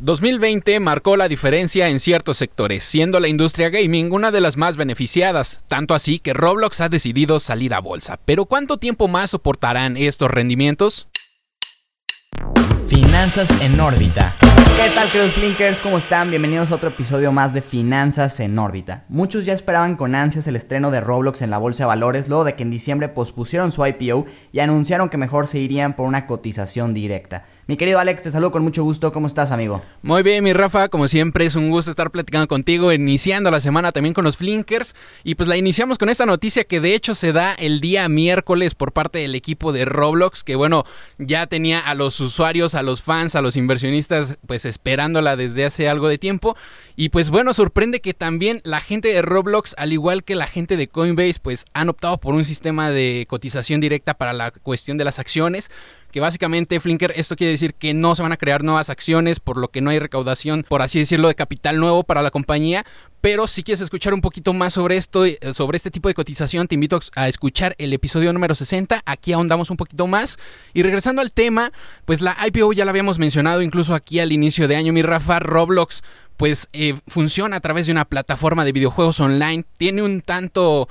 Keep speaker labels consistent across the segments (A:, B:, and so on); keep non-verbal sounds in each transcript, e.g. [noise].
A: 2020 marcó la diferencia en ciertos sectores, siendo la industria gaming una de las más beneficiadas, tanto así que Roblox ha decidido salir a bolsa. Pero ¿cuánto tiempo más soportarán estos rendimientos?
B: Finanzas en órbita. ¿Qué tal, queridos Flinkers? ¿Cómo están? Bienvenidos a otro episodio más de Finanzas en órbita. Muchos ya esperaban con ansias el estreno de Roblox en la bolsa de valores, luego de que en diciembre pospusieron su IPO y anunciaron que mejor se irían por una cotización directa. Mi querido Alex, te saludo con mucho gusto. ¿Cómo estás, amigo?
A: Muy bien, mi Rafa. Como siempre, es un gusto estar platicando contigo, iniciando la semana también con los Flinkers. Y pues la iniciamos con esta noticia que de hecho se da el día miércoles por parte del equipo de Roblox, que bueno, ya tenía a los usuarios, a los fans, a los inversionistas, pues esperándola desde hace algo de tiempo. Y pues bueno, sorprende que también la gente de Roblox, al igual que la gente de Coinbase, pues han optado por un sistema de cotización directa para la cuestión de las acciones que básicamente Flinker esto quiere decir que no se van a crear nuevas acciones, por lo que no hay recaudación, por así decirlo, de capital nuevo para la compañía. Pero si quieres escuchar un poquito más sobre esto, eh, sobre este tipo de cotización, te invito a escuchar el episodio número 60. Aquí ahondamos un poquito más. Y regresando al tema, pues la IPO ya la habíamos mencionado incluso aquí al inicio de año, mi Rafa, Roblox pues eh, funciona a través de una plataforma de videojuegos online. Tiene un tanto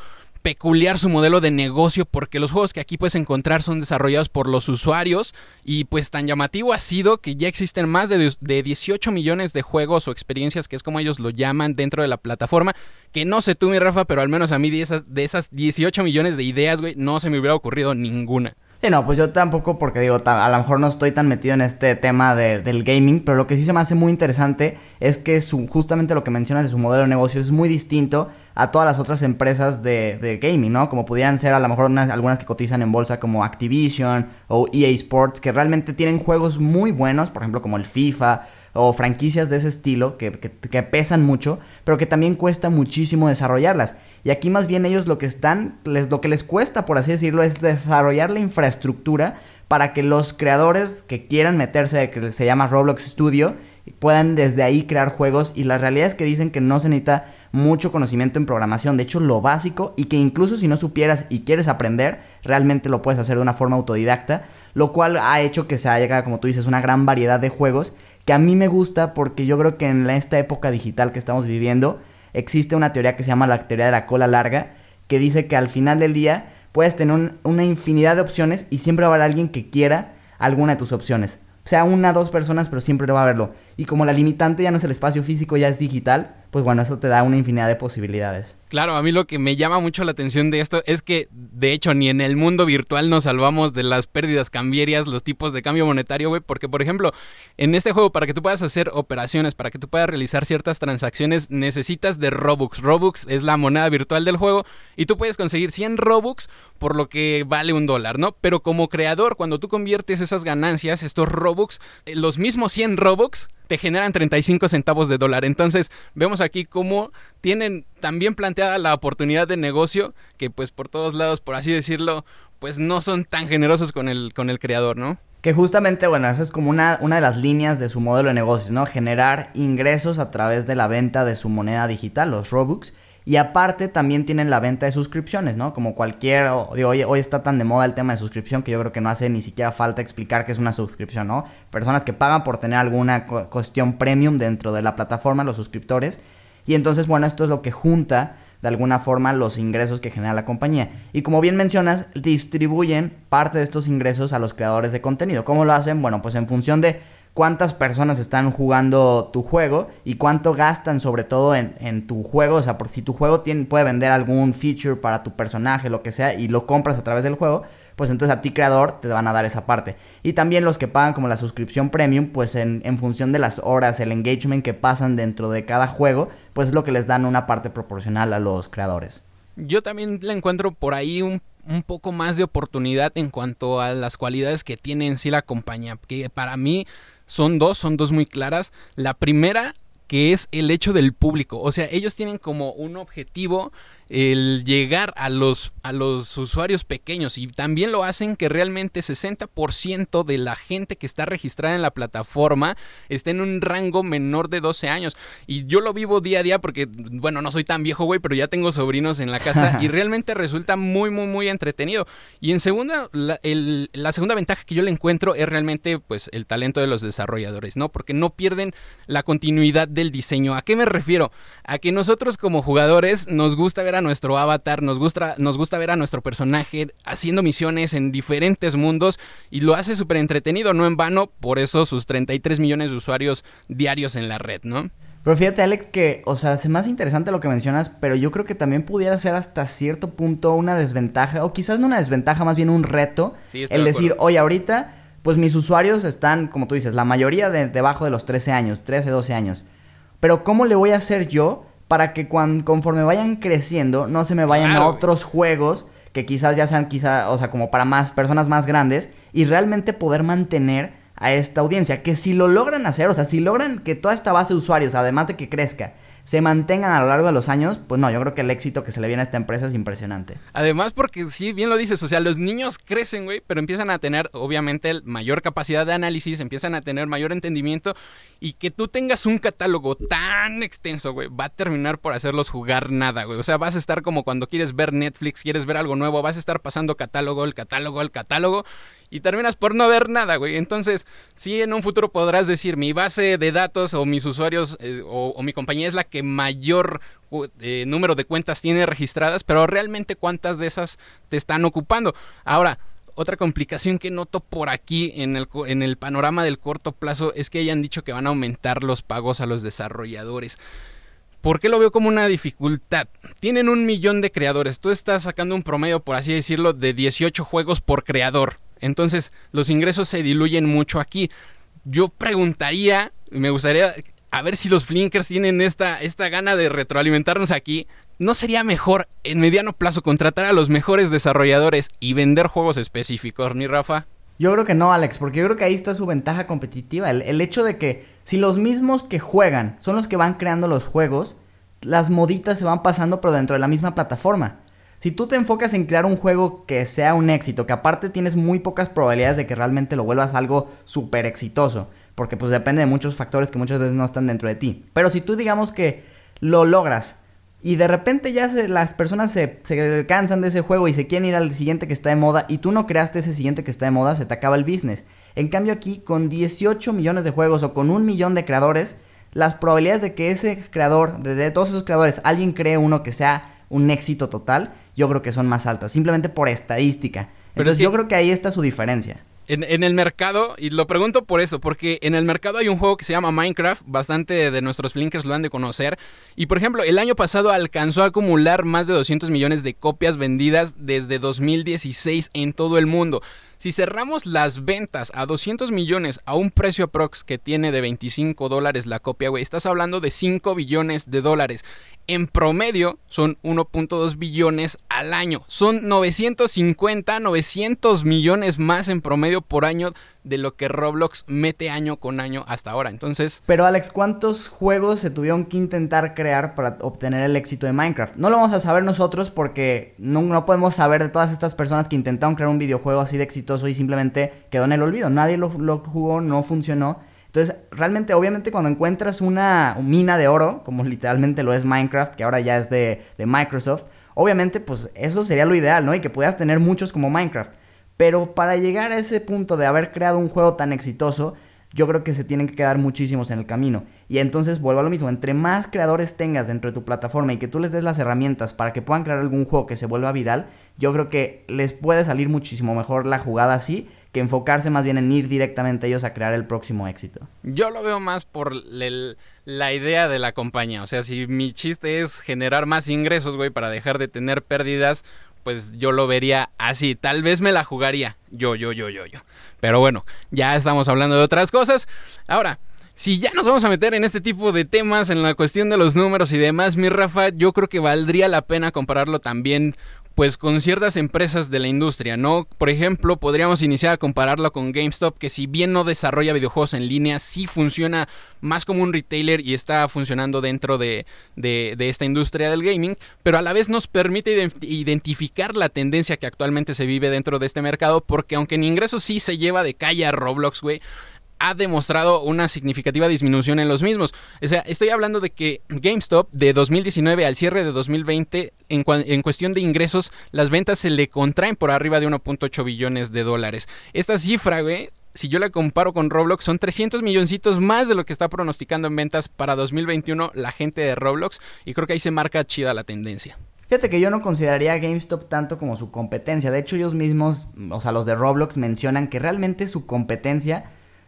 A: peculiar su modelo de negocio porque los juegos que aquí puedes encontrar son desarrollados por los usuarios y pues tan llamativo ha sido que ya existen más de, 18 millones de juegos o experiencias que es como ellos lo llaman dentro de la plataforma que no sé tú mi Rafa pero al menos a mí de esas, de esas 18 millones de ideas güey no se me hubiera ocurrido ninguna.
B: Sí, no, pues yo tampoco, porque digo, a lo mejor no estoy tan metido en este tema del gaming, pero lo que sí se me hace muy interesante es que su, justamente lo que mencionas de su modelo de negocio es muy distinto a todas las otras empresas de, gaming, ¿no? Como pudieran ser a lo mejor algunas que cotizan en bolsa como Activision o EA Sports, que realmente tienen juegos muy buenos, por ejemplo como el FIFA o franquicias de ese estilo que, pesan mucho, pero que también cuesta muchísimo desarrollarlas. Y aquí más bien ellos lo que están, les, lo que les cuesta, por así decirlo, es desarrollar la infraestructura para que los creadores que quieran meterse, que se llama Roblox Studio, puedan desde ahí crear juegos. Y la realidad es que dicen que no se necesita mucho conocimiento en programación, de hecho lo básico, y que incluso si no supieras y quieres aprender, realmente lo puedes hacer de una forma autodidacta, lo cual ha hecho que se haya, como tú dices, una gran variedad de juegos que a mí me gusta porque yo creo que en esta época digital que estamos viviendo existe una teoría que se llama la teoría de la cola larga, que dice que al final del día puedes tener una infinidad de opciones y siempre va a haber alguien que quiera alguna de tus opciones. O sea, una, dos personas, pero siempre va a haberlo. Y como la limitante ya no es el espacio físico, ya es digital, pues bueno, eso te da una infinidad de posibilidades.
A: Claro, a mí lo que me llama mucho la atención de esto es que, de hecho, ni en el mundo virtual nos salvamos de las pérdidas cambiarias, los tipos de cambio monetario, güey, porque, por ejemplo, en este juego, para que tú puedas hacer operaciones, para que tú puedas realizar ciertas transacciones, necesitas de Robux. Robux es la moneda virtual del juego y tú puedes conseguir 100 Robux por lo que vale un dólar, ¿no? Pero como creador, cuando tú conviertes esas ganancias, estos Robux, eh, los mismos 100 Robux te generan 35 centavos de dólar. Entonces, vemos aquí cómo tienen también planteada la oportunidad de negocio que pues por todos lados, por así decirlo, pues no son tan generosos con el, con el creador, ¿no?
B: Que justamente, bueno, esa es como una, una de las líneas de su modelo de negocios, ¿no? Generar ingresos a través de la venta de su moneda digital, los Robux. Y aparte también tienen la venta de suscripciones, ¿no? Como cualquier, hoy, está tan de moda el tema de suscripción que yo creo que no hace ni siquiera falta explicar qué es una suscripción, ¿no? Personas que pagan por tener alguna cuestión premium dentro de la plataforma, los suscriptores. Y entonces, bueno, esto es lo que junta de alguna forma los ingresos que genera la compañía. Y como bien mencionas, distribuyen parte de estos ingresos a los creadores de contenido. ¿Cómo lo hacen? Bueno, pues en función de cuántas personas están jugando tu juego y cuánto gastan sobre todo en, tu juego. O sea, por si tu juego tiene, puede vender algún feature para tu personaje, lo que sea, y lo compras a través del juego, pues entonces a ti creador te van a dar esa parte. Y también los que pagan como la suscripción premium, pues en, en función de las horas, el engagement que pasan dentro de cada juego, pues es lo que les dan una parte proporcional a los creadores.
A: Yo también le encuentro por ahí un un poco más de oportunidad en cuanto a las cualidades que tiene en sí la compañía. Que para mí son dos, son dos muy claras. La primera que es el hecho del público. O sea, ellos tienen como un objetivo el llegar a los, a los usuarios pequeños y también lo hacen que realmente 60% de la gente que está registrada en la plataforma está en un rango menor de 12 años. Y yo lo vivo día a día porque, bueno, no soy tan viejo, güey, pero ya tengo sobrinos en la casa [laughs] y realmente resulta muy, muy, muy entretenido. Y en segunda, la, la segunda ventaja que yo le encuentro es realmente, pues, el talento de los desarrolladores, ¿no? Porque no pierden la continuidad del diseño. ¿A qué me refiero? A que nosotros como jugadores nos gusta ver a nuestro avatar, nos gusta, nos gusta ver a nuestro personaje haciendo misiones en diferentes mundos y lo hace súper entretenido, no en vano, por eso sus 33 millones de usuarios diarios en la red, ¿no?
B: Pero fíjate, Alex, que, o sea, hace más interesante lo que mencionas, pero yo creo que también pudiera ser hasta cierto punto una desventaja, o quizás no una desventaja, más bien un reto, el decir, oye, ahorita, pues mis usuarios están, como tú dices, la mayoría de, debajo de los 13 años, 13, 12 años. Pero ¿cómo le voy a hacer yo para que cuando, conforme vayan creciendo no se me vayan a otros juegos que quizás ya sean quizás, o sea, como para más personas más grandes y realmente poder mantener a esta audiencia, que si lo logran hacer, o sea, si logran que toda esta base de usuarios, además de que crezca, se mantengan a lo largo de los años, pues no, yo creo que el éxito que se le viene a esta empresa es impresionante.
A: Además, porque sí, bien lo dices, o sea, los niños crecen, güey, pero empiezan a tener, obviamente, mayor capacidad de análisis, empiezan a tener mayor entendimiento y que tú tengas un catálogo tan extenso, güey, va a terminar por hacerlos jugar nada, güey. O sea, vas a estar como cuando quieres ver Netflix, quieres ver algo nuevo, vas a estar pasando catálogo, el catálogo, el catálogo y terminas por no ver nada, güey. Entonces, sí, en un futuro podrás decir, mi base de datos o mis usuarios eh, o, mi compañía es la que mayor eh, número de cuentas tiene registradas, pero realmente cuántas de esas te están ocupando. Ahora, otra complicación que noto por aquí en el, en el panorama del corto plazo es que hayan dicho que van a aumentar los pagos a los desarrolladores. ¿Por qué lo veo como una dificultad? Tienen un millón de creadores. Tú estás sacando un promedio, por así decirlo, de 18 juegos por creador. Entonces, los ingresos se diluyen mucho aquí. Yo preguntaría, me gustaría a ver si los Flinkers tienen esta, esta gana de retroalimentarnos aquí. ¿No sería mejor en mediano plazo contratar a los mejores desarrolladores y vender juegos específicos, ni Rafa?
B: Yo creo que no, Alex, porque yo creo que ahí está su ventaja competitiva. El, el, hecho de que si los mismos que juegan son los que van creando los juegos, las moditas se van pasando pero dentro de la misma plataforma. Si tú te enfocas en crear un juego que sea un éxito, que aparte tienes muy pocas probabilidades de que realmente lo vuelvas algo súper exitoso, porque pues depende de muchos factores que muchas veces no están dentro de ti. Pero si tú digamos que lo logras y de repente ya las personas se, se cansan de ese juego y se quieren ir al siguiente que está de moda y tú no creaste ese siguiente que está de moda, se te acaba el business. En cambio aquí, con 18 millones de juegos o con un millón de creadores, las probabilidades de que ese creador, de todos esos creadores, alguien cree uno que sea un éxito total, yo creo que son más altas, simplemente por estadística. Entonces yo creo que ahí está su diferencia.
A: En, el mercado, y lo pregunto por eso, porque en el mercado hay un juego que se llama Minecraft, bastante de nuestros flinkers lo han de conocer, y por ejemplo, el año pasado alcanzó a acumular más de 200 millones de copias vendidas desde 2016 en todo el mundo. Si cerramos las ventas a 200 millones a un precio aprox que tiene de 25 dólares la copia, güey, estás hablando de 5 billones de dólares en promedio son 1.2 billones al año. Son 950, 900 millones más en promedio por año de lo que Roblox mete año con año hasta ahora. Entonces...
B: Pero Alex, ¿cuántos juegos se tuvieron que intentar crear para obtener el éxito de Minecraft? No lo vamos a saber nosotros porque no, no podemos saber de todas estas personas que intentaron crear un videojuego así de exitoso y simplemente quedó en el olvido. Nadie lo, lo jugó, no funcionó. Entonces, realmente, obviamente, cuando encuentras una mina de oro, como literalmente lo es Minecraft, que ahora ya es de, Microsoft, obviamente, pues eso sería lo ideal, ¿no? Y que puedas tener muchos como Minecraft. Pero para llegar a ese punto de haber creado un juego tan exitoso, yo creo que se tienen que quedar muchísimos en el camino. Y entonces vuelvo a lo mismo, entre más creadores tengas dentro de tu plataforma y que tú les des las herramientas para que puedan crear algún juego que se vuelva viral, yo creo que les puede salir muchísimo mejor la jugada así que enfocarse más bien en ir directamente ellos a crear el próximo éxito.
A: Yo lo veo más por la idea de la compañía. O sea, si mi chiste es generar más ingresos, güey, para dejar de tener pérdidas, pues yo lo vería así. Tal vez me la jugaría. Yo, yo, yo, yo, yo. Pero bueno, ya estamos hablando de otras cosas. Ahora, si ya nos vamos a meter en este tipo de temas, en la cuestión de los números y demás, mi Rafa, yo creo que valdría la pena compararlo también pues con ciertas empresas de la industria, ¿no? Por ejemplo, podríamos iniciar a compararlo con GameStop, que si bien no desarrolla videojuegos en línea, sí funciona más como un retailer y está funcionando dentro de, esta industria del gaming, pero a la vez nos permite identificar la tendencia que actualmente se vive dentro de este mercado, porque aunque en ingresos sí se lleva de calle a Roblox, güey, ha demostrado una significativa disminución en los mismos. O sea, estoy hablando de que GameStop de 2019 al cierre de 2020, en, en cuestión de ingresos, las ventas se le contraen por arriba de 1.8 billones de dólares. Esta cifra, güey, si yo la comparo con Roblox, son 300 milloncitos más de lo que está pronosticando en ventas para 2021 la gente de Roblox. Y creo que ahí se marca chida la tendencia.
B: Fíjate que yo no consideraría a GameStop tanto como su competencia. De hecho, ellos mismos, o sea, los de Roblox mencionan que realmente su competencia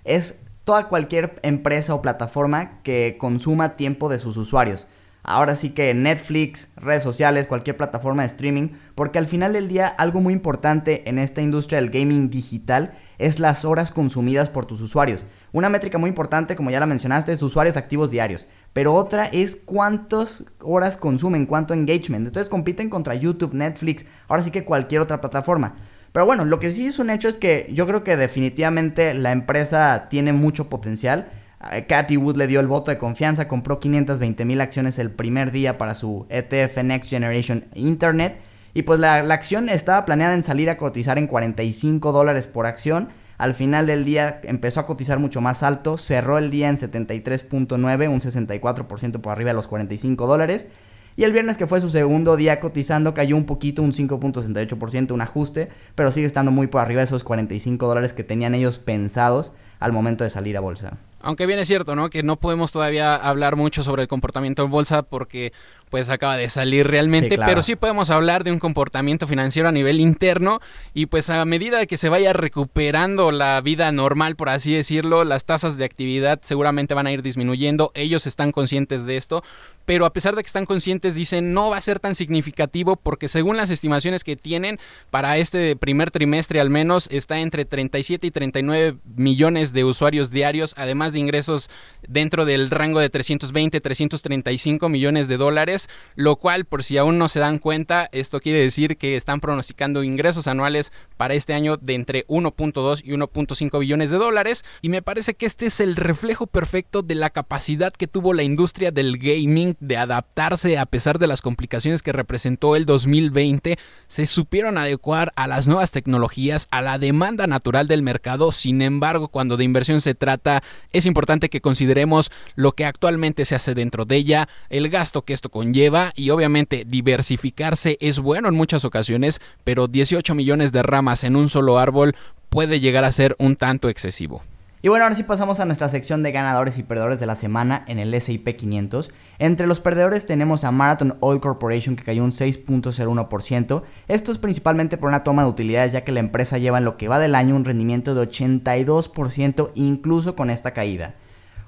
B: es toda cualquier empresa o plataforma que consuma tiempo de sus usuarios. Ahora sí que Netflix, redes sociales, cualquier plataforma de streaming, porque al final del día algo muy importante en esta industria del gaming digital es las horas consumidas por tus usuarios. Una métrica muy importante, como ya la mencionaste, es usuarios activos diarios, pero otra es cuántas horas consumen, cuánto engagement. Entonces compiten contra YouTube, Netflix, ahora sí que cualquier otra plataforma. Pero bueno, lo que sí es un hecho es que yo creo que definitivamente la empresa tiene mucho potencial. Cathy Wood le dio el voto de confianza, compró 520 mil acciones el primer día para su ETF Next Generation Internet. Y pues la, la, acción estaba planeada en salir a cotizar en 45 dólares por acción. Al final del día empezó a cotizar mucho más alto, cerró el día en 73.9, un 64% por arriba de los 45 dólares. Y el viernes, que fue su segundo día cotizando, cayó un poquito, un 5.68%, un ajuste, pero sigue estando muy por arriba de esos 45 dólares que tenían ellos pensados al momento de salir a bolsa.
A: Aunque bien es cierto, ¿no? Que no podemos todavía hablar mucho sobre el comportamiento en bolsa porque pues acaba de salir realmente, pero sí podemos hablar de un comportamiento financiero a nivel interno y pues a medida que se vaya recuperando la vida normal, por así decirlo, las tasas de actividad seguramente van a ir disminuyendo, ellos están conscientes de esto, pero a pesar de que están conscientes dicen no va a ser tan significativo porque según las estimaciones que tienen para este primer trimestre al menos está entre 37 y 39 millones de usuarios diarios, además de ingresos dentro del rango de 320, 335 millones de dólares, lo cual por si aún no se dan cuenta, esto quiere decir que están pronosticando ingresos anuales para este año de entre 1.2 y 1.5 billones de dólares. Y me parece que este es el reflejo perfecto de la capacidad que tuvo la industria del gaming de adaptarse a pesar de las complicaciones que representó el 2020, se supieron adecuar a las nuevas tecnologías, a la demanda natural del mercado, sin embargo cuando de inversión se trata es importante que consideremos lo que actualmente se hace dentro de ella, el gasto que esto conlleva y obviamente diversificarse es bueno en muchas ocasiones, pero 18 millones de ramas en un solo árbol puede llegar a ser un tanto excesivo.
B: Y bueno, ahora sí pasamos a nuestra sección de ganadores y perdedores de la semana en el SIP 500. Entre los perdedores tenemos a Marathon Oil Corporation que cayó un 6.01%. Esto es principalmente por una toma de utilidades ya que la empresa lleva en lo que va del año un rendimiento de 82% incluso con esta caída.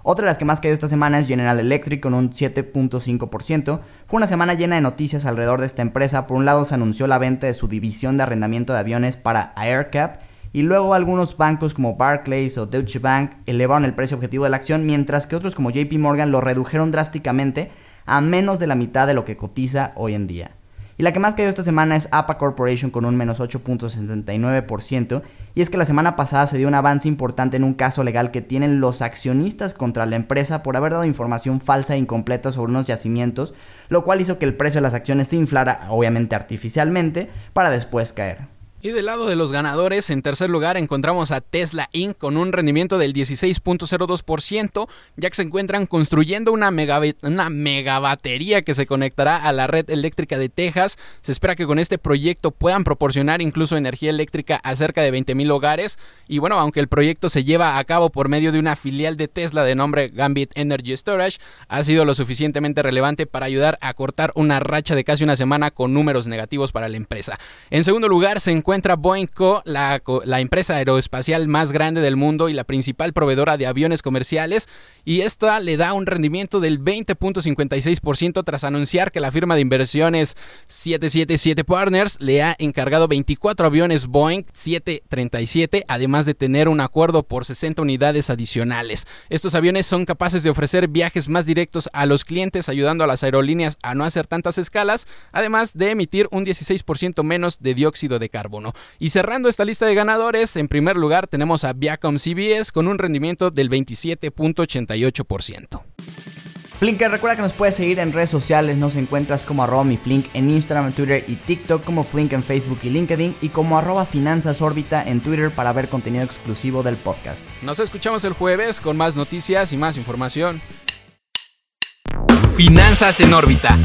B: Otra de las que más cayó esta semana es General Electric con un 7.5%. Fue una semana llena de noticias alrededor de esta empresa. Por un lado se anunció la venta de su división de arrendamiento de aviones para AirCap y luego algunos bancos como Barclays o Deutsche Bank elevaron el precio objetivo de la acción, mientras que otros como JP Morgan lo redujeron drásticamente a menos de la mitad de lo que cotiza hoy en día. Y la que más cayó esta semana es APA Corporation con un menos 8.79%. Y es que la semana pasada se dio un avance importante en un caso legal que tienen los accionistas contra la empresa por haber dado información falsa e incompleta sobre unos yacimientos, lo cual hizo que el precio de las acciones se inflara, obviamente artificialmente, para después caer.
A: Y del lado de los ganadores, en tercer lugar encontramos a Tesla Inc. con un rendimiento del 16.02%, ya que se encuentran construyendo una mega, una mega batería que se conectará a la red eléctrica de Texas. Se espera que con este proyecto puedan proporcionar incluso energía eléctrica a cerca de 20.000 hogares. Y bueno, aunque el proyecto se lleva a cabo por medio de una filial de Tesla de nombre Gambit Energy Storage, ha sido lo suficientemente relevante para ayudar a cortar una racha de casi una semana con números negativos para la empresa. En segundo lugar se encuentra encuentra Boeing Co., la, empresa aeroespacial más grande del mundo y la principal proveedora de aviones comerciales. y esta le da un rendimiento del 20.56% tras anunciar que la firma de inversiones 777 Partners le ha encargado 24 aviones Boeing 737, además de tener un acuerdo por 60 unidades adicionales. Estos aviones son capaces de ofrecer viajes más directos a los clientes, ayudando a las aerolíneas a no hacer tantas escalas, además de emitir un 16% menos de dióxido de carbono. Y cerrando esta lista de ganadores, en primer lugar tenemos a Viacom CBS con un rendimiento del 27.88%.
B: Flinker, recuerda que nos puedes seguir en redes sociales, nos encuentras como arroba mi Flink en Instagram, Twitter y TikTok, como Flink en Facebook y LinkedIn y como arroba Finanzas Órbita en Twitter para ver contenido exclusivo del podcast.
A: Nos escuchamos el jueves con más noticias y más información. Finanzas en órbita